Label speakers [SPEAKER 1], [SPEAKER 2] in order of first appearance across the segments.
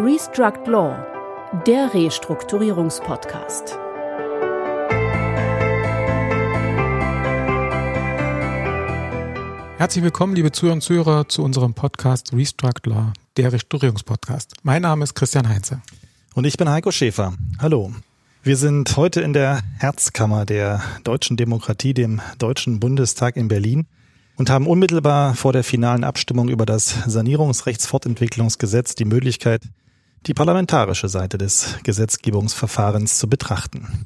[SPEAKER 1] Restruct Law, der Restrukturierungspodcast.
[SPEAKER 2] Herzlich willkommen, liebe Zuhörer und Zuhörer, zu unserem Podcast Restruct Law, der Restrukturierungspodcast. Mein Name ist Christian Heinze.
[SPEAKER 3] Und ich bin Heiko Schäfer. Hallo. Wir sind heute in der Herzkammer der deutschen Demokratie, dem Deutschen Bundestag in Berlin und haben unmittelbar vor der finalen Abstimmung über das Sanierungsrechtsfortentwicklungsgesetz die Möglichkeit, die parlamentarische Seite des Gesetzgebungsverfahrens zu betrachten.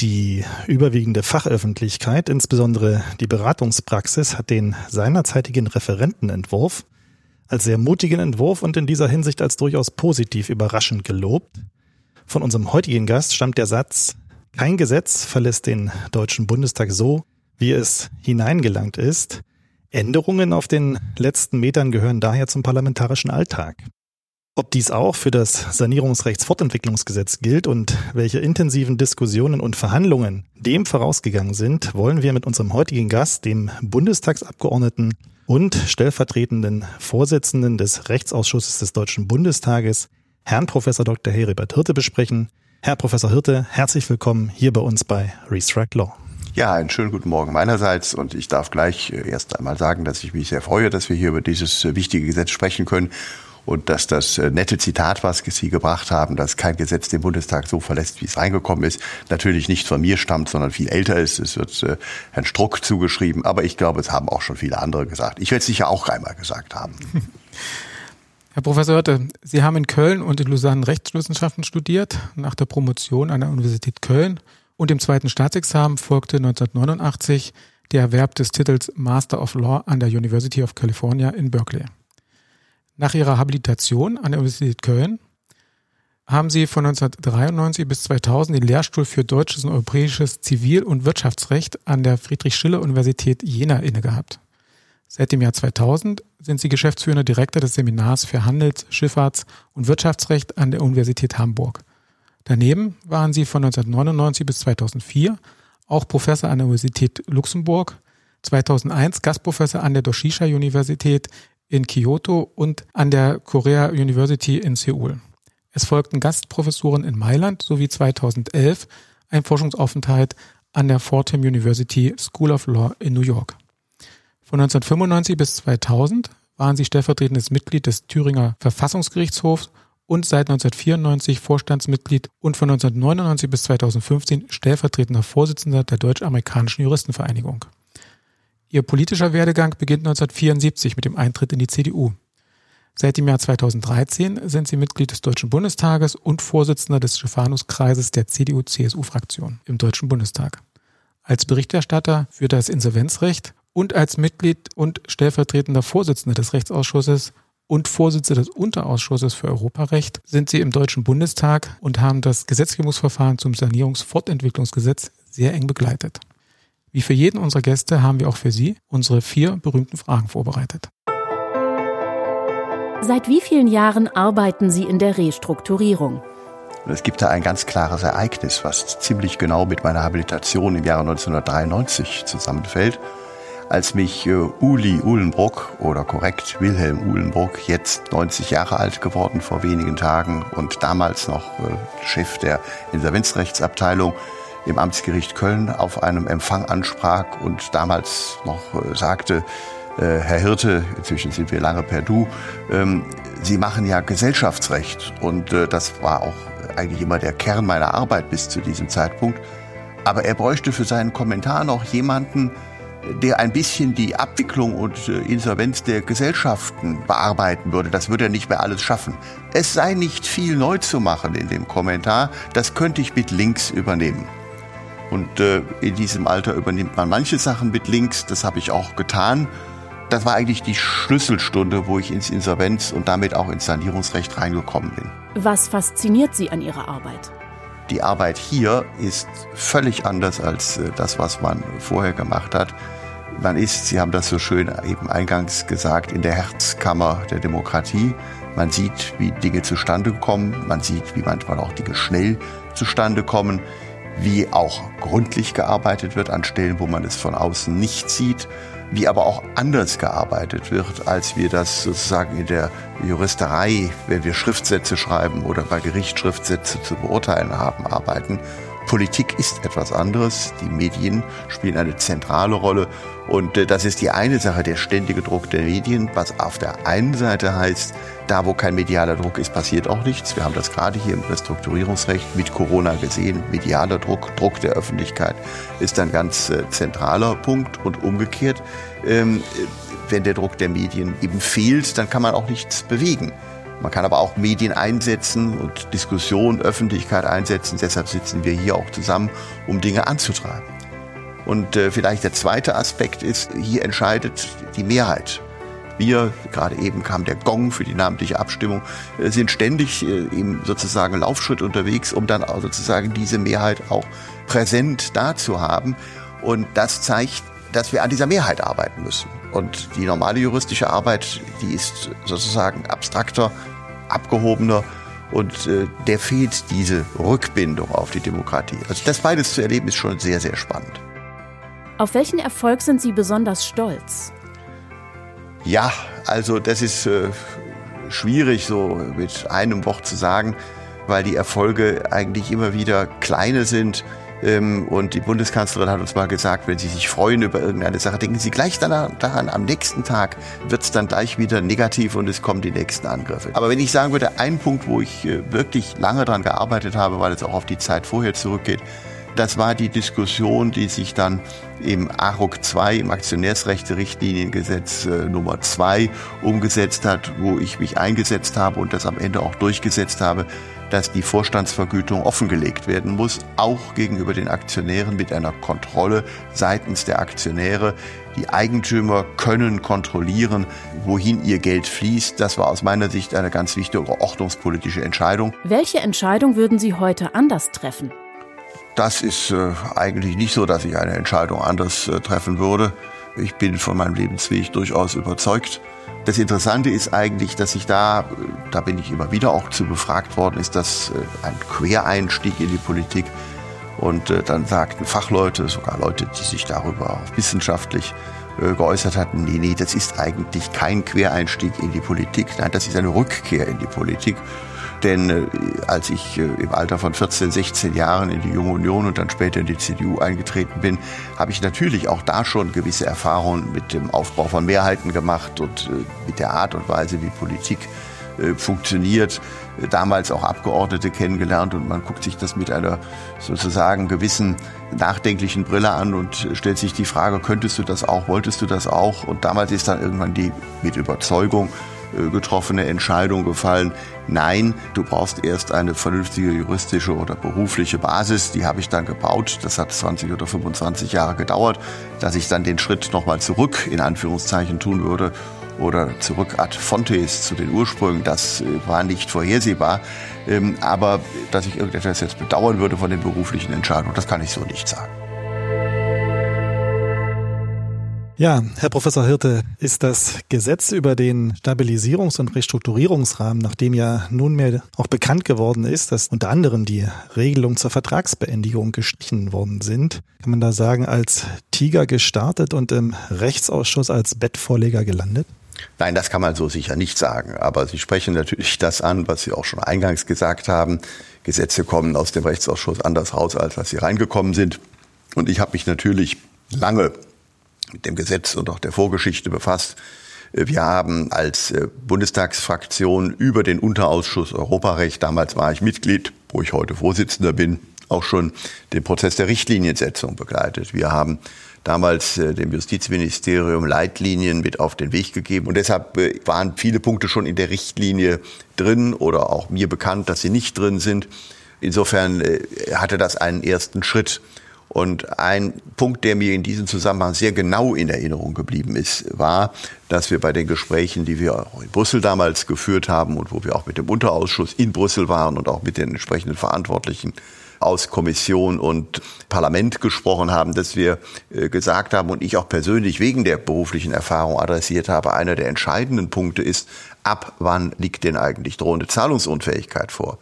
[SPEAKER 3] Die überwiegende Fachöffentlichkeit, insbesondere die Beratungspraxis, hat den seinerzeitigen Referentenentwurf als sehr mutigen Entwurf und in dieser Hinsicht als durchaus positiv überraschend gelobt. Von unserem heutigen Gast stammt der Satz, kein Gesetz verlässt den Deutschen Bundestag so, wie es hineingelangt ist. Änderungen auf den letzten Metern gehören daher zum parlamentarischen Alltag. Ob dies auch für das Sanierungsrechtsfortentwicklungsgesetz gilt und welche intensiven Diskussionen und Verhandlungen dem vorausgegangen sind, wollen wir mit unserem heutigen Gast, dem Bundestagsabgeordneten und stellvertretenden Vorsitzenden des Rechtsausschusses des Deutschen Bundestages, Herrn Professor Dr. Heribert Hirte besprechen. Herr Professor Hirte, herzlich willkommen hier bei uns bei Restruct Law.
[SPEAKER 4] Ja, einen schönen guten Morgen meinerseits und ich darf gleich äh, erst einmal sagen, dass ich mich sehr freue, dass wir hier über dieses äh, wichtige Gesetz sprechen können und dass das äh, nette Zitat, was Sie gebracht haben, dass kein Gesetz den Bundestag so verlässt, wie es reingekommen ist, natürlich nicht von mir stammt, sondern viel älter ist. Es wird Herrn Struck zugeschrieben, aber ich glaube, es haben auch schon viele andere gesagt. Ich werde es sicher auch einmal gesagt haben.
[SPEAKER 2] Herr Professor Hörte, Sie haben in Köln und in Lausanne Rechtswissenschaften studiert, nach der Promotion an der Universität Köln und dem zweiten Staatsexamen folgte 1989 der Erwerb des Titels Master of Law an der University of California in Berkeley. Nach ihrer Habilitation an der Universität Köln haben sie von 1993 bis 2000 den Lehrstuhl für deutsches und europäisches Zivil- und Wirtschaftsrecht an der Friedrich-Schiller-Universität Jena innegehabt. Seit dem Jahr 2000 sind sie geschäftsführender Direktor des Seminars für Handels-, Schifffahrts- und Wirtschaftsrecht an der Universität Hamburg. Daneben waren sie von 1999 bis 2004 auch Professor an der Universität Luxemburg, 2001 Gastprofessor an der Doshisha Universität in Kyoto und an der Korea University in Seoul. Es folgten Gastprofessuren in Mailand sowie 2011 ein Forschungsaufenthalt an der Fordham University School of Law in New York. Von 1995 bis 2000 waren sie stellvertretendes Mitglied des Thüringer Verfassungsgerichtshofs und seit 1994 Vorstandsmitglied und von 1999 bis 2015 stellvertretender Vorsitzender der Deutsch-Amerikanischen Juristenvereinigung. Ihr politischer Werdegang beginnt 1974 mit dem Eintritt in die CDU. Seit dem Jahr 2013 sind sie Mitglied des Deutschen Bundestages und Vorsitzender des Stephanuskreises der CDU-CSU-Fraktion im Deutschen Bundestag. Als Berichterstatter für das Insolvenzrecht und als Mitglied und stellvertretender Vorsitzender des Rechtsausschusses und Vorsitzende des Unterausschusses für Europarecht sind Sie im Deutschen Bundestag und haben das Gesetzgebungsverfahren zum Sanierungsfortentwicklungsgesetz sehr eng begleitet. Wie für jeden unserer Gäste haben wir auch für Sie unsere vier berühmten Fragen vorbereitet.
[SPEAKER 1] Seit wie vielen Jahren arbeiten Sie in der Restrukturierung?
[SPEAKER 4] Es gibt da ein ganz klares Ereignis, was ziemlich genau mit meiner Habilitation im Jahre 1993 zusammenfällt als mich äh, Uli Uhlenbruck oder korrekt Wilhelm Uhlenbruck, jetzt 90 Jahre alt geworden vor wenigen Tagen und damals noch äh, Chef der Insolvenzrechtsabteilung im Amtsgericht Köln auf einem Empfang ansprach und damals noch äh, sagte, äh, Herr Hirte, inzwischen sind wir lange per Du, ähm, Sie machen ja Gesellschaftsrecht und äh, das war auch eigentlich immer der Kern meiner Arbeit bis zu diesem Zeitpunkt. Aber er bräuchte für seinen Kommentar noch jemanden, der ein bisschen die Abwicklung und Insolvenz der Gesellschaften bearbeiten würde. Das würde er nicht mehr alles schaffen. Es sei nicht viel neu zu machen in dem Kommentar. Das könnte ich mit Links übernehmen. Und äh, in diesem Alter übernimmt man manche Sachen mit Links. Das habe ich auch getan. Das war eigentlich die Schlüsselstunde, wo ich ins Insolvenz und damit auch ins Sanierungsrecht reingekommen bin.
[SPEAKER 1] Was fasziniert Sie an Ihrer Arbeit?
[SPEAKER 4] Die Arbeit hier ist völlig anders als äh, das, was man vorher gemacht hat. Man ist, Sie haben das so schön eben eingangs gesagt, in der Herzkammer der Demokratie. Man sieht, wie Dinge zustande kommen. Man sieht, wie manchmal auch Dinge schnell zustande kommen. Wie auch gründlich gearbeitet wird an Stellen, wo man es von außen nicht sieht. wie aber auch anders gearbeitet wird, als wir das sozusagen in der Juristerei, wenn wir Schriftsätze schreiben oder bei Gericht Schriftsätze zu beurteilen haben, arbeiten. Politik ist etwas anderes. Die Medien spielen eine zentrale Rolle. Und äh, das ist die eine Sache, der ständige Druck der Medien, was auf der einen Seite heißt, da wo kein medialer Druck ist, passiert auch nichts. Wir haben das gerade hier im Restrukturierungsrecht mit Corona gesehen. Medialer Druck, Druck der Öffentlichkeit ist ein ganz äh, zentraler Punkt. Und umgekehrt, ähm, wenn der Druck der Medien eben fehlt, dann kann man auch nichts bewegen. Man kann aber auch Medien einsetzen und Diskussion, Öffentlichkeit einsetzen. Deshalb sitzen wir hier auch zusammen, um Dinge anzutreiben. Und äh, vielleicht der zweite Aspekt ist, hier entscheidet die Mehrheit. Wir, gerade eben kam der Gong für die namentliche Abstimmung, äh, sind ständig äh, im sozusagen Laufschritt unterwegs, um dann auch sozusagen diese Mehrheit auch präsent da zu haben. Und das zeigt, dass wir an dieser Mehrheit arbeiten müssen. Und die normale juristische Arbeit, die ist sozusagen abstrakter, abgehobener und äh, der fehlt diese Rückbindung auf die Demokratie. Also das beides zu erleben ist schon sehr, sehr spannend.
[SPEAKER 1] Auf welchen Erfolg sind Sie besonders stolz?
[SPEAKER 4] Ja, also das ist äh, schwierig so mit einem Wort zu sagen, weil die Erfolge eigentlich immer wieder kleine sind. Ähm, und die Bundeskanzlerin hat uns mal gesagt, wenn Sie sich freuen über irgendeine Sache, denken Sie gleich daran, am nächsten Tag wird es dann gleich wieder negativ und es kommen die nächsten Angriffe. Aber wenn ich sagen würde, ein Punkt, wo ich äh, wirklich lange daran gearbeitet habe, weil es auch auf die Zeit vorher zurückgeht, das war die Diskussion, die sich dann im ARUG 2, im Aktionärsrechte-Richtliniengesetz äh, Nummer 2 umgesetzt hat, wo ich mich eingesetzt habe und das am Ende auch durchgesetzt habe, dass die Vorstandsvergütung offengelegt werden muss, auch gegenüber den Aktionären mit einer Kontrolle seitens der Aktionäre. Die Eigentümer können kontrollieren, wohin ihr Geld fließt. Das war aus meiner Sicht eine ganz wichtige ordnungspolitische Entscheidung.
[SPEAKER 1] Welche Entscheidung würden Sie heute anders treffen?
[SPEAKER 4] Das ist äh, eigentlich nicht so, dass ich eine Entscheidung anders äh, treffen würde. Ich bin von meinem Lebensweg durchaus überzeugt. Das Interessante ist eigentlich, dass ich da, da bin ich immer wieder auch zu befragt worden, ist das äh, ein Quereinstieg in die Politik. Und äh, dann sagten Fachleute, sogar Leute, die sich darüber auch wissenschaftlich äh, geäußert hatten, nee, nee, das ist eigentlich kein Quereinstieg in die Politik. Nein, das ist eine Rückkehr in die Politik. Denn äh, als ich äh, im Alter von 14, 16 Jahren in die Junge Union und dann später in die CDU eingetreten bin, habe ich natürlich auch da schon gewisse Erfahrungen mit dem Aufbau von Mehrheiten gemacht und äh, mit der Art und Weise, wie Politik äh, funktioniert. Damals auch Abgeordnete kennengelernt und man guckt sich das mit einer sozusagen gewissen nachdenklichen Brille an und stellt sich die Frage, könntest du das auch, wolltest du das auch? Und damals ist dann irgendwann die mit Überzeugung äh, getroffene Entscheidung gefallen. Nein, du brauchst erst eine vernünftige juristische oder berufliche Basis. Die habe ich dann gebaut. Das hat 20 oder 25 Jahre gedauert, dass ich dann den Schritt nochmal zurück in Anführungszeichen tun würde oder zurück ad fontes zu den Ursprüngen. Das äh, war nicht vorhersehbar. Ähm, aber dass ich irgendetwas jetzt bedauern würde von den beruflichen Entscheidungen, das kann ich so nicht sagen.
[SPEAKER 3] Ja, Herr Professor Hirte, ist das Gesetz über den Stabilisierungs- und Restrukturierungsrahmen, nachdem ja nunmehr auch bekannt geworden ist, dass unter anderem die Regelungen zur Vertragsbeendigung gestrichen worden sind, kann man da sagen, als Tiger gestartet und im Rechtsausschuss als Bettvorleger gelandet?
[SPEAKER 4] Nein, das kann man so sicher nicht sagen. Aber Sie sprechen natürlich das an, was Sie auch schon eingangs gesagt haben. Gesetze kommen aus dem Rechtsausschuss anders raus, als als sie reingekommen sind. Und ich habe mich natürlich lange mit dem Gesetz und auch der Vorgeschichte befasst. Wir haben als äh, Bundestagsfraktion über den Unterausschuss Europarecht, damals war ich Mitglied, wo ich heute Vorsitzender bin, auch schon den Prozess der Richtliniensetzung begleitet. Wir haben damals äh, dem Justizministerium Leitlinien mit auf den Weg gegeben. Und deshalb äh, waren viele Punkte schon in der Richtlinie drin oder auch mir bekannt, dass sie nicht drin sind. Insofern hatte das einen ersten Schritt. Und ein Punkt, der mir in diesem Zusammenhang sehr genau in Erinnerung geblieben ist, war, dass wir bei den Gesprächen, die wir auch in Brüssel damals geführt haben und wo wir auch mit dem Unterausschuss in Brüssel waren und auch mit den entsprechenden Verantwortlichen aus Kommission und Parlament gesprochen haben, dass wir äh, gesagt haben und ich auch persönlich wegen der beruflichen Erfahrung adressiert habe, einer der entscheidenden Punkte ist, ab wann liegt denn eigentlich drohende Zahlungsunfähigkeit vor?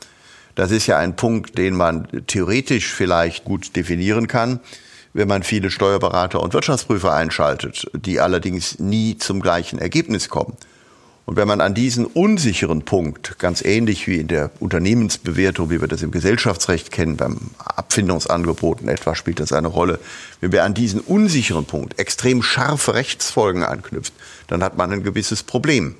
[SPEAKER 4] Das ist ja ein Punkt, den man theoretisch vielleicht gut definieren kann. wenn man viele Steuerberater und Wirtschaftsprüfer einschaltet, die allerdings nie zum gleichen Ergebnis kommen. Und wenn man an diesen unsicheren Punkt, ganz ähnlich wie in der Unternehmensbewertung, wie wir das im Gesellschaftsrecht kennen, beim Abfindungsangeboten etwa spielt das eine Rolle, wenn wir an diesen unsicheren Punkt extrem scharfe Rechtsfolgen anknüpft, dann hat man ein gewisses Problem.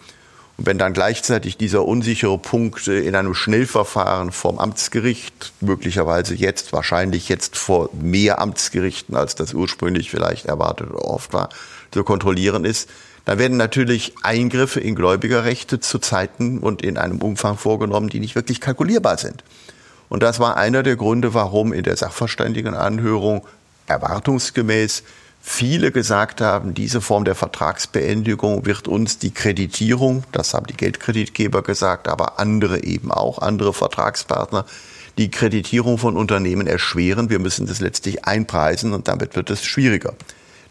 [SPEAKER 4] Und wenn dann gleichzeitig dieser unsichere Punkt in einem Schnellverfahren vom Amtsgericht, möglicherweise jetzt, wahrscheinlich jetzt vor mehr Amtsgerichten, als das ursprünglich vielleicht erwartet oder oft war, zu kontrollieren ist, da werden natürlich Eingriffe in Gläubigerrechte zu Zeiten und in einem Umfang vorgenommen, die nicht wirklich kalkulierbar sind. Und das war einer der Gründe, warum in der Sachverständigenanhörung erwartungsgemäß viele gesagt haben, diese Form der Vertragsbeendigung wird uns die Kreditierung, das haben die Geldkreditgeber gesagt, aber andere eben auch, andere Vertragspartner, die Kreditierung von Unternehmen erschweren. Wir müssen das letztlich einpreisen und damit wird es schwieriger.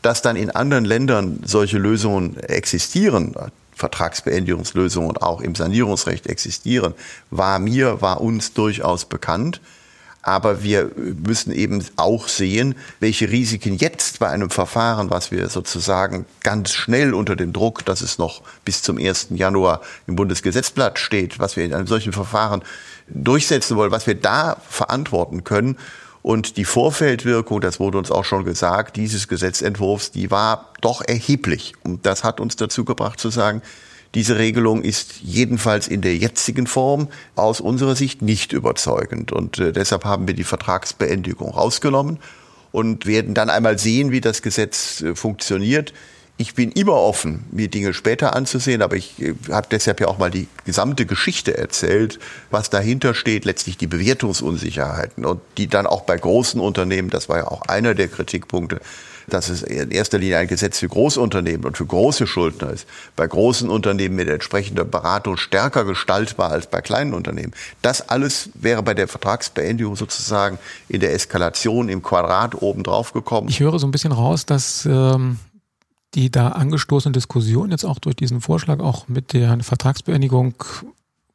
[SPEAKER 4] Dass dann in anderen Ländern solche Lösungen existieren, Vertragsbeendigungslösungen auch im Sanierungsrecht existieren, war mir, war uns durchaus bekannt. Aber wir müssen eben auch sehen, welche Risiken jetzt bei einem Verfahren, was wir sozusagen ganz schnell unter dem Druck, dass es noch bis zum 1. Januar im Bundesgesetzblatt steht, was wir in einem solchen Verfahren durchsetzen wollen, was wir da verantworten können und die Vorfeldwirkung, das wurde uns auch schon gesagt, dieses Gesetzentwurfs, die war doch erheblich. Und das hat uns dazu gebracht zu sagen, diese Regelung ist jedenfalls in der jetzigen Form aus unserer Sicht nicht überzeugend. Und äh, deshalb haben wir die Vertragsbeendigung rausgenommen und werden dann einmal sehen, wie das Gesetz äh, funktioniert. Ich bin immer offen, mir Dinge später anzusehen, aber ich äh, habe deshalb ja auch mal die gesamte Geschichte erzählt, was dahinter steht, letztlich die Bewertungsunsicherheiten und die dann auch bei großen Unternehmen, das war ja auch einer der Kritikpunkte, dass es in erster Linie ein Gesetz für Großunternehmen und für große Schuldner ist. Bei großen Unternehmen mit entsprechender Beratung stärker gestaltbar als bei kleinen Unternehmen. Das alles wäre bei der Vertragsbeendigung sozusagen in der Eskalation im Quadrat oben drauf gekommen.
[SPEAKER 2] Ich höre so ein bisschen raus, dass ähm, die da angestoßene Diskussion jetzt auch durch diesen Vorschlag auch mit der Vertragsbeendigung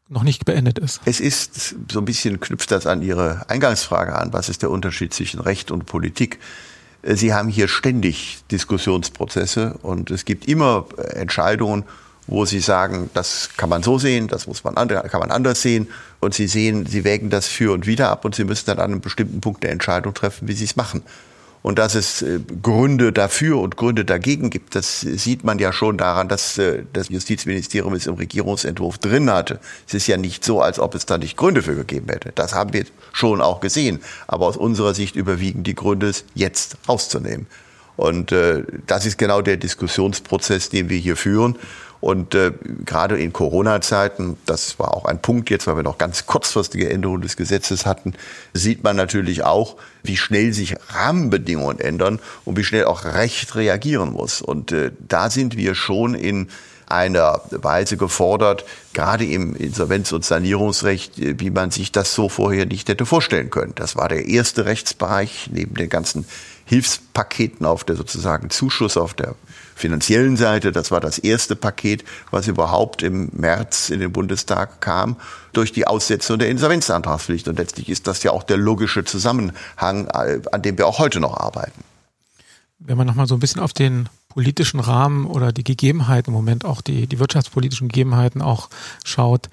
[SPEAKER 2] noch nicht beendet ist.
[SPEAKER 4] Es ist so ein bisschen knüpft das an Ihre Eingangsfrage an. Was ist der Unterschied zwischen Recht und Politik? Sie haben hier ständig Diskussionsprozesse und es gibt immer Entscheidungen, wo Sie sagen, das kann man so sehen, das muss man kann man anders sehen. Und Sie sehen, Sie wägen das für und wieder ab und Sie müssen dann an einem bestimmten Punkt eine Entscheidung treffen, wie Sie es machen. Und dass es äh, Gründe dafür und Gründe dagegen gibt, das sieht man ja schon daran, dass äh, das Justizministerium es im Regierungsentwurf drin hatte. Es ist ja nicht so, als ob es da nicht Gründe für gegeben hätte. Das haben wir schon auch gesehen. Aber aus unserer Sicht überwiegen die Gründe, es jetzt rauszunehmen. Und äh, das ist genau der Diskussionsprozess, den wir hier führen. Und äh, gerade in Corona-Zeiten, das war auch ein Punkt jetzt, weil wir noch ganz kurzfristige Änderungen des Gesetzes hatten, sieht man natürlich auch, wie schnell sich Rahmenbedingungen ändern und wie schnell auch Recht reagieren muss. Und äh, da sind wir schon in einer Weise gefordert, gerade im Insolvenz- und Sanierungsrecht, äh, wie man sich das so vorher nicht hätte vorstellen können. Das war der erste Rechtsbereich neben den ganzen Hilfspaketen auf der sozusagen Zuschuss auf der finanziellen Seite. Das war das erste Paket, was überhaupt im März in den Bundestag kam, durch die Aussetzung der Insolvenzantragspflicht. Und letztlich ist das ja auch der logische Zusammenhang, äh, an dem wir auch heute noch arbeiten.
[SPEAKER 2] Wenn man nochmal so ein bisschen auf den politischen Rahmen oder die Gegebenheiten im Moment, auch die, die wirtschaftspolitischen Gegebenheiten auch schaut,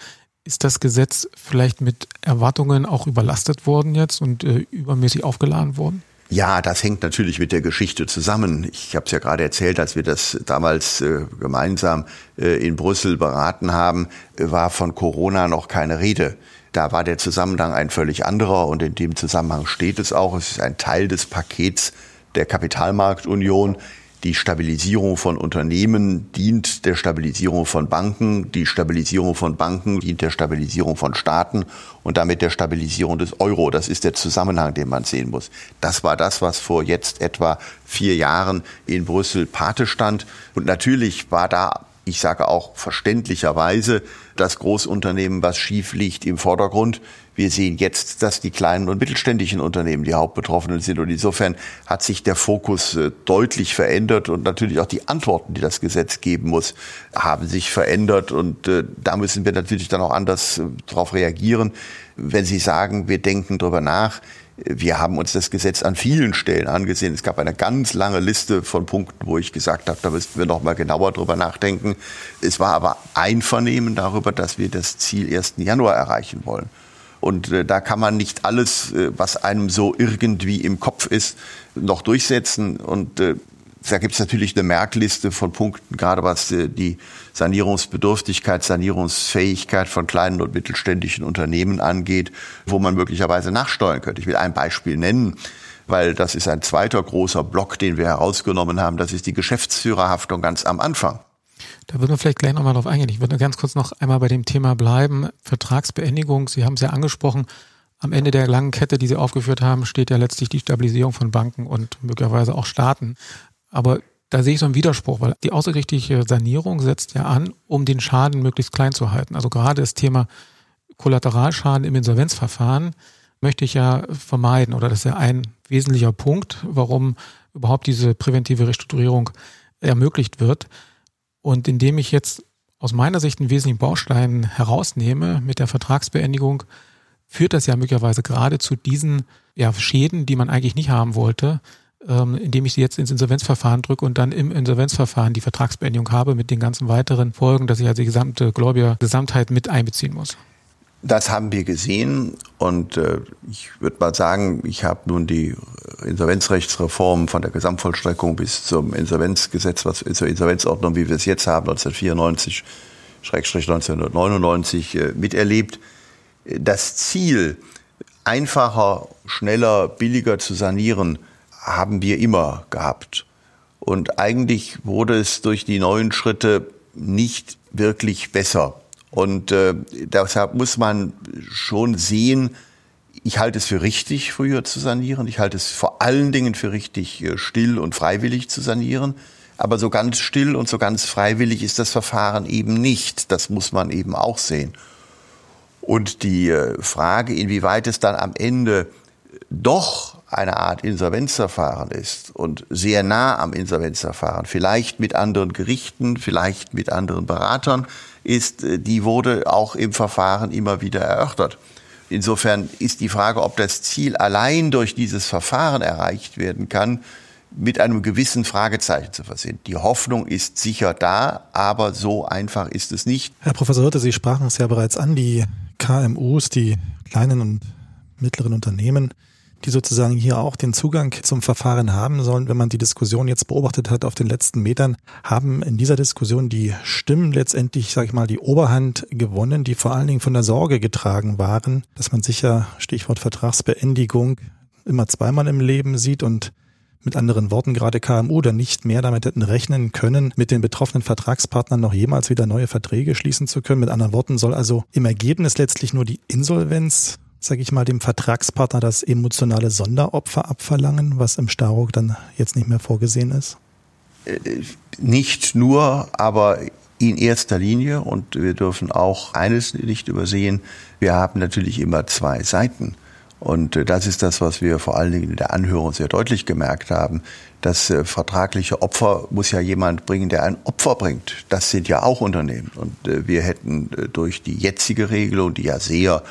[SPEAKER 2] ist das Gesetz vielleicht mit Erwartungen auch überlastet worden jetzt und äh, übermäßig aufgeladen worden?
[SPEAKER 4] Ja, das hängt natürlich mit der Geschichte zusammen. Ich habe es ja gerade erzählt, als wir das damals äh, gemeinsam äh, in Brüssel beraten haben, äh, war von Corona noch keine Rede. Da war der Zusammenhang ein völlig anderer und in dem Zusammenhang steht es auch. Es ist ein Teil des Pakets der Kapitalmarktunion, die Stabilisierung von Unternehmen dient der Stabilisierung von Banken. Die Stabilisierung von Banken dient der Stabilisierung von Staaten und damit der Stabilisierung des Euro. Das ist der Zusammenhang, den man sehen muss. Das war das, was vor jetzt etwa vier Jahren in Brüssel Pate stand. Und natürlich war da ich sage auch verständlicherweise, das Großunternehmen, was schief liegt, im Vordergrund. Wir sehen jetzt, dass die kleinen und mittelständischen Unternehmen die Hauptbetroffenen sind. Und insofern hat sich der Fokus äh, deutlich verändert und natürlich auch die Antworten, die das Gesetz geben muss, haben sich verändert. Und äh, da müssen wir natürlich dann auch anders äh, darauf reagieren. Wenn Sie sagen, wir denken darüber nach, Wir haben uns das Gesetz an vielen Stellen angesehen. Es gab eine ganz lange Liste von Punkten, wo ich gesagt habe, da müssten wir noch mal genauer drüber nachdenken. Es war aber Einvernehmen darüber, dass wir das Ziel 1. Januar erreichen wollen. Und äh, da kann man nicht alles, äh, was einem so irgendwie im Kopf ist, noch durchsetzen. Und äh, da gibt es natürlich eine Merkliste von Punkten, gerade was die Sanierungsbedürftigkeit, Sanierungsfähigkeit von kleinen und mittelständischen Unternehmen angeht, wo man möglicherweise nachsteuern könnte. Ich will ein Beispiel nennen, weil das ist ein zweiter großer Block, den wir herausgenommen haben. Das ist die Geschäftsführerhaftung ganz am Anfang.
[SPEAKER 2] Da würden wir vielleicht gleich nochmal drauf eingehen. Ich würde ganz kurz noch einmal bei dem Thema bleiben. Vertragsbeendigung, Sie haben es ja angesprochen. Am Ende der langen Kette, die Sie aufgeführt haben, steht ja letztlich die Stabilisierung von Banken und möglicherweise auch Staaten. Aber da sehe ich so einen Widerspruch, weil die außergerichtliche Sanierung setzt ja an, um den Schaden möglichst klein zu halten. Also gerade das Thema Kollateralschaden im Insolvenzverfahren möchte ich ja vermeiden oder das ist ja ein wesentlicher Punkt, warum überhaupt diese präventive Restrukturierung ermöglicht wird. Und indem ich jetzt aus meiner Sicht einen wesentlichen Baustein herausnehme mit der Vertragsbeendigung, führt das ja möglicherweise gerade zu diesen ja, Schäden, die man eigentlich nicht haben wollte, ähm, indem ich sie jetzt ins Insolvenzverfahren drücke und dann im Insolvenzverfahren die Vertragsbeendigung habe mit den ganzen weiteren Folgen, dass ich also die gesamte Gläubiger Gesamtheit mit einbeziehen muss.
[SPEAKER 4] Das haben wir gesehen und äh, ich würde mal sagen, ich habe nun die Insolvenzrechtsreform von der Gesamtvollstreckung bis zum Insolvenzgesetz, was zur Insolvenzordnung, wie wir es jetzt haben, 1994 1999 äh, miterlebt. Das Ziel, einfacher, schneller, billiger zu sanieren, haben wir immer gehabt. Und eigentlich wurde es durch die neuen Schritte nicht wirklich besser. Und äh, deshalb muss man schon sehen, ich halte es für richtig, früher zu sanieren. Ich halte es vor allen Dingen für richtig, äh, still und freiwillig zu sanieren. Aber so ganz still und so ganz freiwillig ist das Verfahren eben nicht. Das muss man eben auch sehen. Und die äh, Frage, inwieweit es dann am Ende doch eine Art Insolvenzverfahren ist und sehr nah am Insolvenzverfahren, vielleicht mit anderen Gerichten, vielleicht mit anderen Beratern ist, äh, die wurde auch im Verfahren immer wieder erörtert. Insofern ist die Frage, ob das Ziel allein durch dieses Verfahren erreicht werden kann, mit einem gewissen Fragezeichen zu versehen. Die Hoffnung ist sicher da, aber so einfach ist es nicht.
[SPEAKER 3] Herr Professor Hirte, Sie sprachen es ja bereits an, die KMUs, die kleinen und mittleren Unternehmen, die sozusagen hier auch den Zugang zum Verfahren haben sollen. Wenn man die Diskussion jetzt beobachtet hat auf den letzten Metern, haben in dieser Diskussion die Stimmen letztendlich, sage ich mal, die Oberhand gewonnen, die vor allen Dingen von der Sorge getragen waren, dass man sicher, Stichwort Vertragsbeendigung, immer zweimal im Leben sieht und mit anderen Worten, gerade KMU dann nicht mehr damit hätten rechnen können, mit den betroffenen Vertragspartnern noch jemals wieder neue Verträge schließen zu können. Mit anderen Worten soll also im Ergebnis letztlich nur die Insolvenz sage ich mal, dem Vertragspartner das emotionale Sonderopfer abverlangen, was im Staruk dann jetzt nicht mehr vorgesehen ist?
[SPEAKER 4] Äh, nicht nur, aber in erster Linie. Und wir dürfen auch eines nicht übersehen. Wir haben natürlich immer zwei Seiten. Und äh, das ist das, was wir vor allen Dingen in der Anhörung sehr deutlich gemerkt haben. Das äh, vertragliche Opfer muss ja jemand bringen, der ein Opfer bringt. Das sind ja auch Unternehmen. Und wir hätten durch die jetzige Regelung, die ja sehr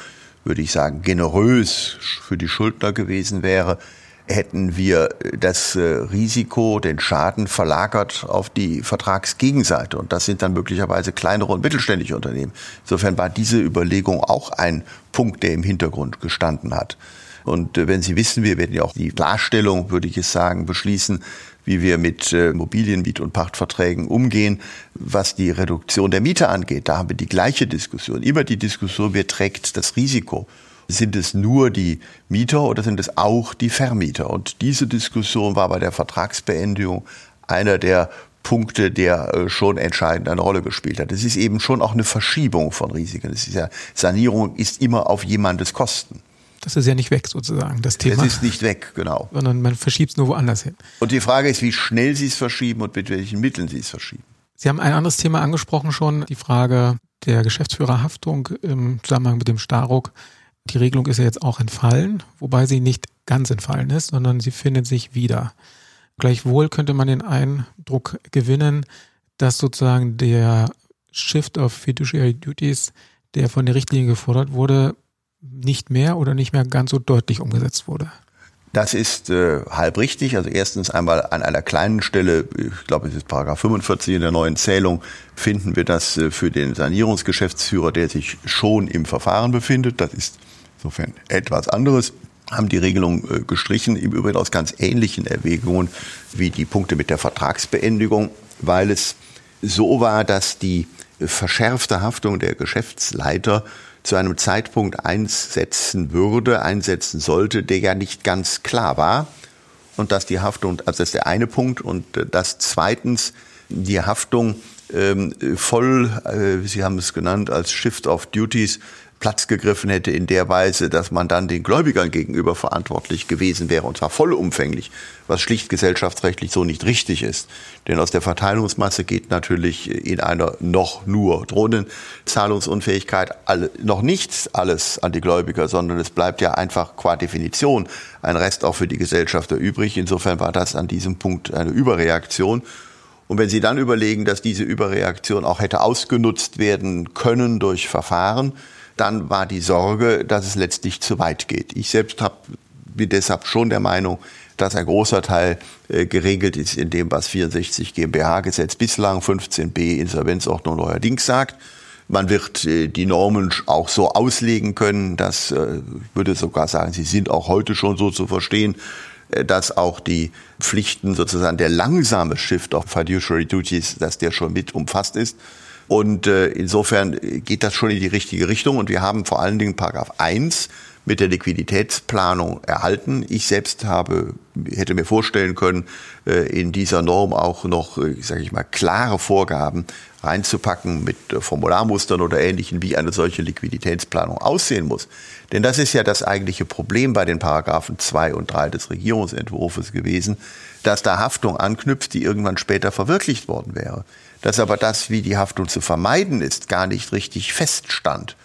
[SPEAKER 4] würde ich sagen, generös für die Schuldner gewesen wäre, hätten wir das äh, Risiko, den Schaden verlagert auf die Vertragsgegenseite. Und das sind dann möglicherweise kleinere und mittelständische Unternehmen. Insofern war diese Überlegung auch ein Punkt, der im Hintergrund gestanden hat. Und äh, wenn Sie wissen, wir werden ja auch die Klarstellung, würde ich es sagen, beschließen, wie wir mit äh, Immobilienmiet- und Pachtverträgen umgehen, was die Reduktion der Miete angeht. Da haben wir die gleiche Diskussion. Immer die Diskussion, wer trägt das Risiko? Sind es nur die Mieter oder sind es auch die Vermieter? Und diese Diskussion war bei der Vertragsbeendigung einer der Punkte, der äh, schon entscheidend eine Rolle gespielt hat. Es ist eben schon auch eine Verschiebung von Risiken. Es ist ja, Sanierung ist immer auf jemandes Kosten.
[SPEAKER 2] Das ist ja nicht weg sozusagen, das Thema.
[SPEAKER 4] Es ist nicht weg, genau.
[SPEAKER 2] Sondern man verschiebt es nur woanders hin.
[SPEAKER 4] Und die Frage ist, wie schnell Sie es verschieben und mit welchen Mitteln Sie es verschieben.
[SPEAKER 2] Sie haben ein anderes Thema angesprochen schon, die Frage der Geschäftsführerhaftung im Zusammenhang mit dem Staruk. Die Regelung ist ja jetzt auch entfallen, wobei sie nicht ganz entfallen ist, sondern sie findet sich wieder. Gleichwohl könnte man den Eindruck gewinnen, dass sozusagen der Shift of Fiduciary Duties, der von der Richtlinie gefordert wurde, nicht mehr oder nicht mehr ganz so deutlich umgesetzt wurde.
[SPEAKER 4] Das ist äh, halb richtig. Also erstens einmal an einer kleinen Stelle, ich glaube, es ist Paragraph 45 in der neuen Zählung, finden wir das äh, für den Sanierungsgeschäftsführer, der sich schon im Verfahren befindet. Das ist insofern etwas anderes haben die Regelung äh, gestrichen, im Übrigen aus ganz ähnlichen Erwägungen wie die Punkte mit der Vertragsbeendigung, weil es so war, dass die verschärfte Haftung der Geschäftsleiter zu einem Zeitpunkt einsetzen würde, einsetzen sollte, der ja nicht ganz klar war. Und dass die Haftung, also das ist der eine Punkt, und äh, dass zweitens die Haftung ähm, voll, äh, Sie haben es genannt, als Shift of Duties Platz gegriffen hätte in der Weise, dass man dann den Gläubigern gegenüber verantwortlich gewesen wäre, und zwar vollumfänglich, was schlicht gesellschaftsrechtlich so nicht richtig ist. Denn aus der Verteilungsmasse geht natürlich in einer noch nur drohenden Zahlungsunfähigkeit alle, noch nichts alles an die Gläubiger, sondern es bleibt ja einfach qua Definition ein Rest auch für die Gesellschafter übrig. Insofern war das an diesem Punkt eine Überreaktion. Und wenn Sie dann überlegen, dass diese Überreaktion auch hätte ausgenutzt werden können durch Verfahren, dann war die Sorge, dass es letztlich zu weit geht. Ich selbst hab, bin deshalb schon der Meinung, dass ein großer Teil äh, geregelt ist in dem, was 64 GmbH-Gesetz bislang, 15b Insolvenzordnung neuerdings sagt. Man wird äh, die Normen auch so auslegen können, dass, äh, würde sogar sagen, sie sind auch heute schon so zu verstehen, dass auch die Pflichten sozusagen der langsame Shift of Fiduciary Duties, dass der schon mit umfasst ist. Und äh, insofern geht das schon in die richtige Richtung. Und wir haben vor allen Dingen Paragraph 1 mit der Liquiditätsplanung erhalten. Ich selbst habe, hätte mir vorstellen können, äh, in dieser Norm auch noch, äh, sage ich mal, klare Vorgaben reinzupacken mit äh, Formularmustern oder ähnlichen, wie eine solche Liquiditätsplanung aussehen muss. Denn das ist ja das eigentliche Problem bei den Paragraphen 2 und 3 des Regierungsentwurfs gewesen, dass da Haftung anknüpft, die irgendwann später verwirklicht worden wäre dass aber das, wie die Haftung zu vermeiden ist, gar nicht richtig feststand.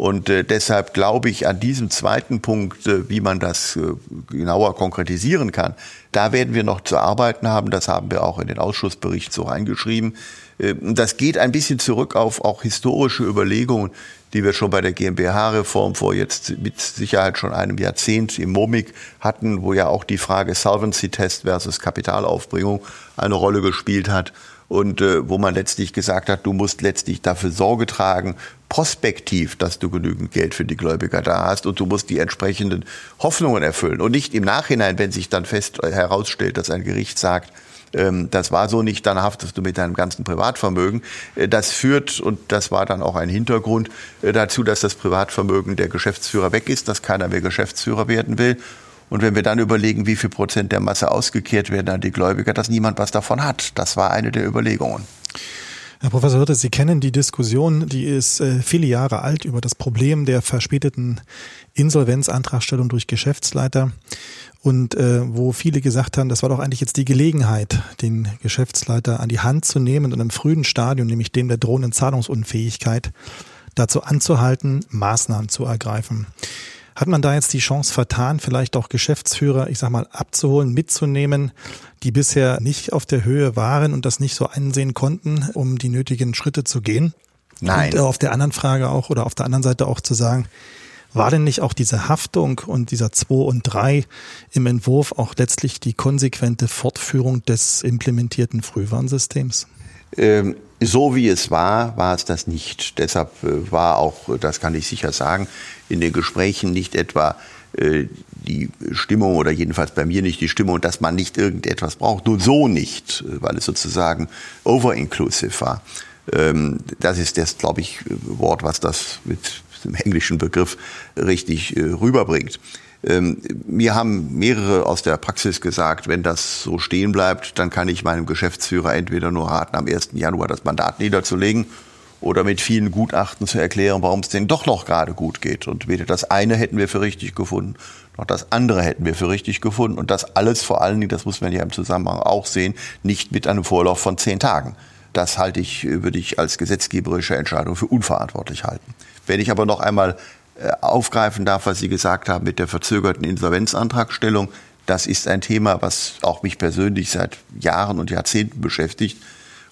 [SPEAKER 4] Und äh, deshalb glaube ich an diesem zweiten Punkt, äh, wie man das äh, genauer konkretisieren kann, da werden wir noch zu arbeiten haben. Das haben wir auch in den Ausschussbericht so reingeschrieben. Äh, das geht ein bisschen zurück auf auch historische Überlegungen, die wir schon bei der GmbH-Reform vor jetzt mit Sicherheit schon einem Jahrzehnt im MOMIC hatten, wo ja auch die Frage Solvency-Test versus Kapitalaufbringung eine Rolle gespielt hat und äh, wo man letztlich gesagt hat, du musst letztlich dafür Sorge tragen, prospektiv, dass du genügend Geld für die Gläubiger da hast und du musst die entsprechenden Hoffnungen erfüllen und nicht im Nachhinein, wenn sich dann fest äh, herausstellt, dass ein Gericht sagt, ähm, das war so nicht, dann haftest du mit deinem ganzen Privatvermögen. Äh, das führt, und das war dann auch ein Hintergrund, äh, dazu, dass das Privatvermögen der Geschäftsführer weg ist, dass keiner mehr Geschäftsführer werden will. Und wenn wir dann überlegen, wie viel Prozent der Masse ausgekehrt werden an die Gläubiger, dass niemand was davon hat. Das war eine der Überlegungen.
[SPEAKER 3] Herr Professor Hirte, Sie kennen die Diskussion, die ist äh, viele Jahre alt über das Problem der verspäteten Insolvenzantragstellung durch Geschäftsleiter und äh, wo viele gesagt haben, das war doch eigentlich jetzt die Gelegenheit, den Geschäftsleiter an die Hand zu nehmen und einem frühen Stadium, nämlich dem der drohenden Zahlungsunfähigkeit, dazu anzuhalten, Maßnahmen zu ergreifen. Hat man da jetzt die Chance vertan, vielleicht auch Geschäftsführer, ich sag mal, abzuholen, mitzunehmen, die bisher nicht auf der Höhe waren und das nicht so einsehen konnten, um die nötigen Schritte zu gehen?
[SPEAKER 4] Nein.
[SPEAKER 3] Und äh, auf der anderen Frage auch oder auf der anderen Seite auch zu sagen, war denn nicht auch diese Haftung und dieser 2 und 3 im Entwurf auch letztlich die konsequente Fortführung des implementierten Frühwarnsystems?
[SPEAKER 4] Ähm, so wie es war, war es das nicht. Deshalb äh, war auch, das kann ich sicher sagen, in den Gesprächen nicht etwa äh, die Stimmung oder jedenfalls bei mir nicht die Stimmung, dass man nicht irgendetwas braucht. Nur so nicht, äh, weil es sozusagen over-inclusive war. Ähm, das ist das, glaube ich, Wort, was das mit dem englischen Begriff richtig rüberbringt. Ähm, mir haben mehrere aus der Praxis gesagt, wenn das so stehen bleibt, dann kann ich meinem Geschäftsführer entweder nur raten, am 1. Januar das Mandat niederzulegen oder mit vielen Gutachten zu erklären, warum es denn doch noch gerade gut geht. Und weder das eine hätten wir für richtig gefunden, noch das andere hätten wir für richtig gefunden. Und das alles vor allen Dingen, das muss man ja im Zusammenhang auch sehen, nicht mit einem Vorlauf von zehn Tagen. Das halte ich, würde ich als gesetzgeberische Entscheidung für unverantwortlich halten. Wenn ich aber noch einmal aufgreifen darf, was Sie gesagt haben mit der verzögerten Insolvenzantragstellung. Das ist ein Thema, was auch mich persönlich seit Jahren und Jahrzehnten beschäftigt,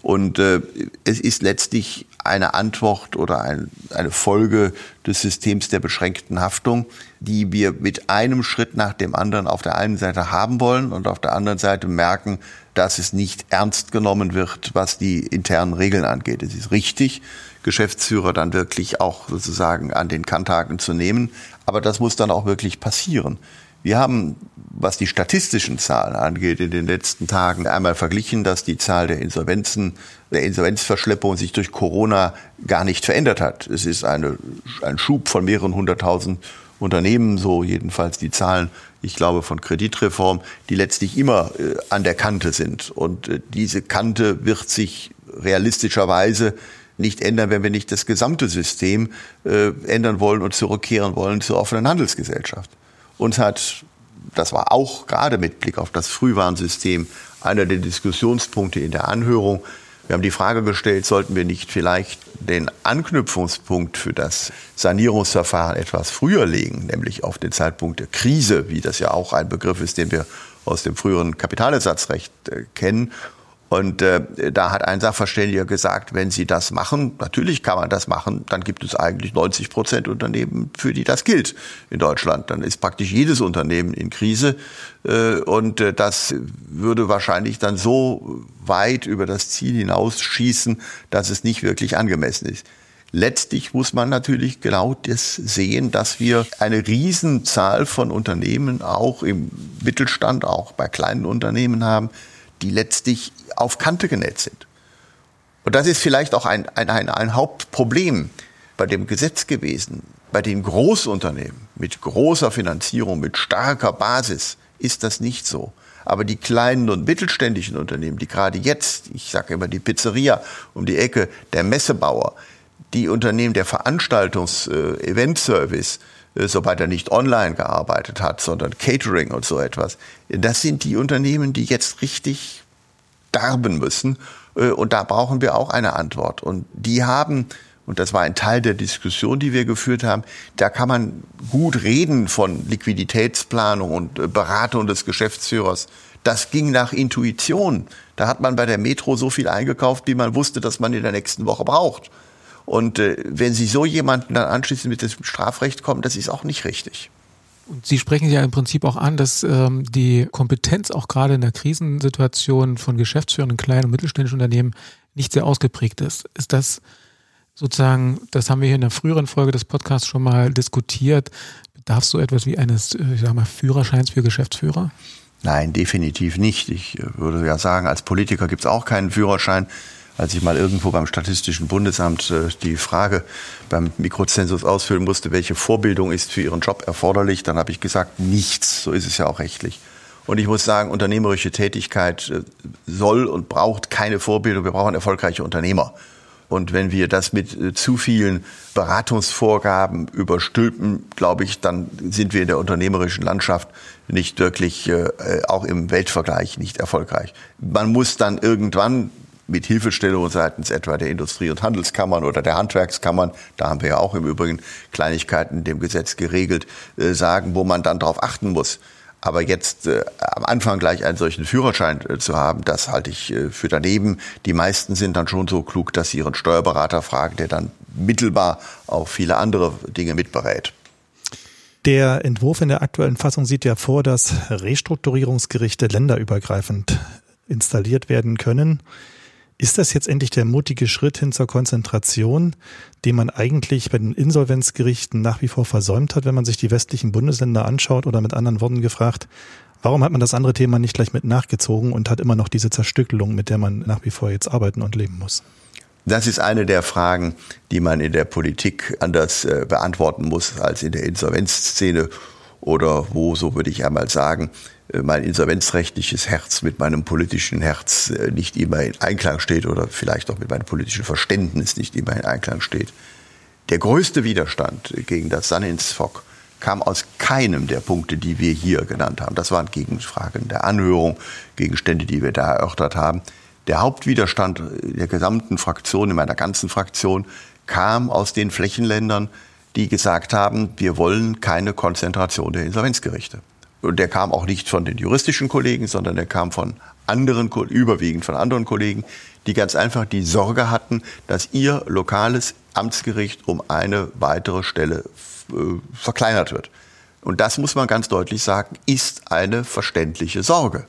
[SPEAKER 4] Und äh, es ist letztlich eine Antwort oder ein, eine Folge des Systems der beschränkten Haftung, die wir mit einem Schritt nach dem anderen auf der einen Seite haben wollen und auf der anderen Seite merken, dass es nicht ernst genommen wird, was die internen Regeln angeht. Es ist richtig, Geschäftsführer dann wirklich auch sozusagen an den Kanthaken zu nehmen, aber das muss dann auch wirklich passieren. Wir haben, was die statistischen Zahlen angeht, in den letzten Tagen einmal verglichen, dass die Zahl der Insolvenzen, der Insolvenzverschleppung sich durch Corona gar nicht verändert hat. Es ist eine, ein Schub von mehreren hunderttausend Unternehmen, so jedenfalls die Zahlen, ich glaube, von Kreditreform, die letztlich immer äh, an der Kante sind. Und äh, diese Kante wird sich realistischerweise nicht ändern, wenn wir nicht das gesamte System äh, ändern wollen und zurückkehren wollen zur offenen Handelsgesellschaft. Uns hat, das war auch gerade mit Blick auf das Frühwarnsystem, einer der Diskussionspunkte in der Anhörung. Wir haben die Frage gestellt, sollten wir nicht vielleicht den Anknüpfungspunkt für das Sanierungsverfahren etwas früher legen, nämlich auf den Zeitpunkt der Krise, wie das ja auch ein Begriff ist, den wir aus dem früheren Kapitalersatzrecht äh, kennen. Und äh, da hat ein Sachverständiger gesagt, wenn Sie das machen, natürlich kann man das machen, dann gibt es eigentlich 90 Prozent Unternehmen, für die das gilt in Deutschland. Dann ist praktisch jedes Unternehmen in Krise. Äh, und äh, das würde wahrscheinlich dann so weit über das Ziel hinausschießen, dass es nicht wirklich angemessen ist. Letztlich muss man natürlich genau das sehen, dass wir eine Riesenzahl von Unternehmen auch im Mittelstand, auch bei kleinen Unternehmen haben, die letztlich auf Kante genäht sind. Und das ist vielleicht auch ein, ein, ein, Hauptproblem bei dem Gesetz gewesen. Bei den Großunternehmen mit großer Finanzierung, mit starker Basis ist das nicht so. Aber die kleinen und mittelständischen Unternehmen, die gerade jetzt, ich sage immer die Pizzeria um die Ecke, der Messebauer, die Unternehmen der Veranstaltungs-Event-Service, äh, sobald er nicht online gearbeitet hat, sondern Catering und so etwas, das sind die Unternehmen, die jetzt richtig darben müssen. Äh, und da brauchen wir auch eine Antwort. Und die haben, und das war ein Teil der Diskussion, die wir geführt haben, da kann man gut reden von Liquiditätsplanung und äh, Beratung des Geschäftsführers. Das ging nach Intuition. Da hat man bei der Metro so viel eingekauft, wie man wusste, dass man in der nächsten Woche braucht. Und äh, wenn Sie so jemanden dann anschließend mit dem Strafrecht kommen, das ist auch nicht richtig.
[SPEAKER 2] Und Sie sprechen ja im Prinzip auch an, dass ähm, die Kompetenz auch gerade in der Krisensituation von Geschäftsführern in kleinen und mittelständischen Unternehmen nicht sehr ausgeprägt ist. Ist das sozusagen, das haben wir hier in der früheren Folge des Podcasts schon mal diskutiert, bedarf so etwas wie eines, äh, ich sag mal, Führerscheins für Geschäftsführer?
[SPEAKER 4] Nein, definitiv nicht. Ich äh, würde ja sagen, als Politiker gibt es auch keinen Führerschein als ich mal irgendwo beim Statistischen Bundesamt äh, die Frage beim Mikrozensus ausfüllen musste, welche Vorbildung ist für Ihren Job erforderlich, dann habe ich gesagt, nichts. So ist es ja auch rechtlich. Und ich muss sagen, unternehmerische Tätigkeit äh, soll und braucht keine Vorbildung. Wir brauchen erfolgreiche Unternehmer. Und wenn wir das mit äh, zu vielen Beratungsvorgaben überstülpen, glaube ich, dann sind wir in der unternehmerischen Landschaft nicht wirklich, auch im Weltvergleich nicht erfolgreich. Man muss dann irgendwann mit Hilfestellung seitens etwa der Industrie- und Handelskammern oder der Handwerkskammern, da haben wir ja auch im Übrigen Kleinigkeiten in dem Gesetz geregelt, äh, sagen, wo man dann darauf achten muss. Aber jetzt äh, am Anfang gleich einen solchen Führerschein äh, zu haben, das halte ich äh, für daneben. Die meisten sind dann schon so klug, dass sie ihren Steuerberater fragen, der dann mittelbar auch viele andere Dinge mitberät.
[SPEAKER 3] Der Entwurf in der aktuellen Fassung sieht ja vor, dass Restrukturierungsgerichte länderübergreifend installiert werden können. Ist das jetzt endlich der mutige Schritt hin zur Konzentration, den man eigentlich bei den Insolvenzgerichten nach wie vor versäumt hat, wenn man sich die westlichen Bundesländer anschaut oder mit anderen Worten gefragt, warum hat man das andere Thema nicht gleich mit nachgezogen und hat immer noch diese Zerstückelung, mit der man nach wie vor jetzt arbeiten und leben muss?
[SPEAKER 4] Das ist eine der Fragen, die man in der Politik anders äh, beantworten muss als in der Insolvenzszene oder wo, so würde ich einmal sagen, mein insolvenzrechtliches Herz mit meinem politischen Herz äh, nicht immer in Einklang steht oder vielleicht auch mit meinem politischen Verständnis nicht immer in Einklang steht. Der größte Widerstand gegen das Sanninsfok kam aus keinem der Punkte, die wir hier genannt haben. Das waren Gegenfragen der Anhörung, Gegenstände, die wir da erörtert haben. Der Hauptwiderstand der gesamten Fraktion, in meiner ganzen Fraktion, kam aus den Flächenländern, die gesagt haben, wir wollen keine Konzentration der Insolvenzgerichte. Und der kam auch nicht von den juristischen Kollegen, sondern der kam von anderen, überwiegend von anderen Kollegen, die ganz einfach die Sorge hatten, dass ihr lokales Amtsgericht um eine weitere Stelle äh, verkleinert wird. Und das muss man ganz deutlich sagen, ist eine verständliche Sorge.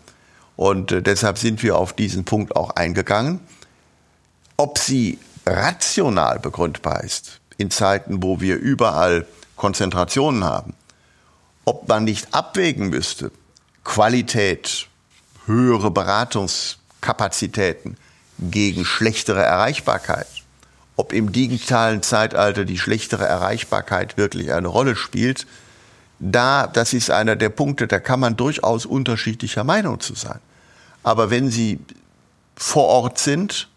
[SPEAKER 4] Und äh, deshalb sind wir auf diesen Punkt auch eingegangen. Ob sie rational begründbar ist, in Zeiten, wo wir überall Konzentrationen haben, ob man nicht abwägen müsste, Qualität, höhere Beratungskapazitäten gegen schlechtere Erreichbarkeit, ob im digitalen Zeitalter die schlechtere Erreichbarkeit wirklich eine Rolle spielt, da, das ist einer der Punkte, da kann man durchaus unterschiedlicher Meinung zu sein. Aber wenn Sie vor Ort sind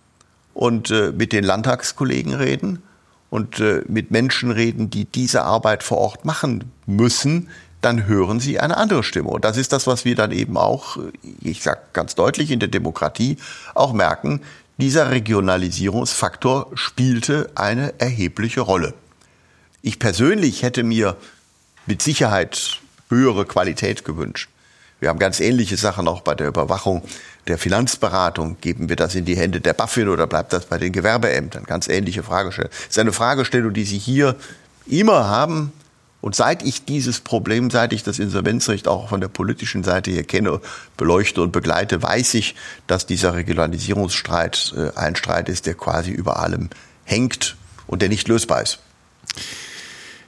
[SPEAKER 4] und äh, mit den Landtagskollegen reden und äh, mit Menschen reden, die diese Arbeit vor Ort machen müssen, dann hören Sie eine andere Stimme. Und das ist das, was wir dann eben auch, ich sage ganz deutlich, in der Demokratie auch merken, dieser Regionalisierungsfaktor spielte eine erhebliche Rolle. Ich persönlich hätte mir mit Sicherheit höhere Qualität gewünscht. Wir haben ganz ähnliche Sachen auch bei der Überwachung der Finanzberatung. Geben wir das in die Hände der BaFin oder bleibt das bei den Gewerbeämtern? Ganz ähnliche Fragestellung. Das ist eine Fragestellung, die Sie hier immer haben. Und seit ich dieses Problem, seit ich das Insolvenzrecht auch von der politischen Seite hier kenne, beleuchte und begleite, weiß ich, dass dieser Regularisierungsstreit äh, ein Streit ist, der quasi über allem hängt und der nicht lösbar ist.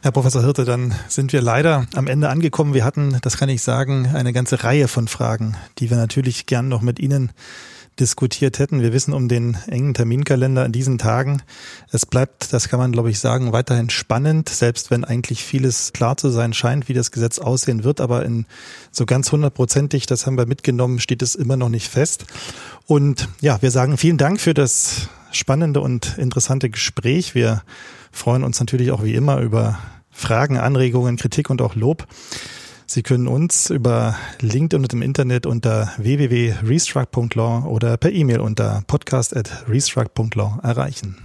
[SPEAKER 3] Herr Professor Hirte, dann sind wir leider am Ende angekommen. Wir hatten, das kann ich sagen, eine ganze Reihe von Fragen, die wir natürlich gern noch mit Ihnen diskutiert hätten. Wir wissen um den engen Terminkalender in diesen Tagen. Es bleibt, das kann man glaube ich sagen, weiterhin spannend, selbst wenn eigentlich vieles klar zu sein scheint, wie das Gesetz aussehen wird. Aber in so ganz hundertprozentig, das haben wir mitgenommen, steht es immer noch nicht fest. Und ja, wir sagen vielen Dank für das spannende und interessante Gespräch. Wir freuen uns natürlich auch wie immer über Fragen, Anregungen, Kritik und auch Lob. Sie können uns über LinkedIn und im Internet unter www.restruct.law oder per E-Mail unter podcast.restruct.law erreichen.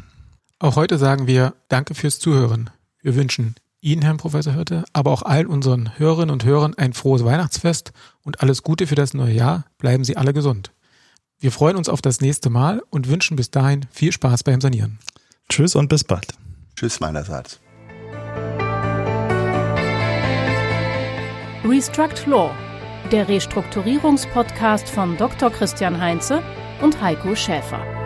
[SPEAKER 2] Auch heute sagen wir Danke fürs Zuhören. Wir wünschen Ihnen, Herrn Professor Hörte, aber auch allen unseren Hörerinnen und Hörern ein frohes Weihnachtsfest und alles Gute für das neue Jahr. Bleiben Sie alle gesund. Wir freuen uns auf das nächste Mal und wünschen bis dahin viel Spaß beim Sanieren.
[SPEAKER 3] Tschüss und bis bald.
[SPEAKER 4] Tschüss meinerseits.
[SPEAKER 1] Restruct Law, der Restrukturierungspodcast von Dr. Christian Heinze und Heiko Schäfer.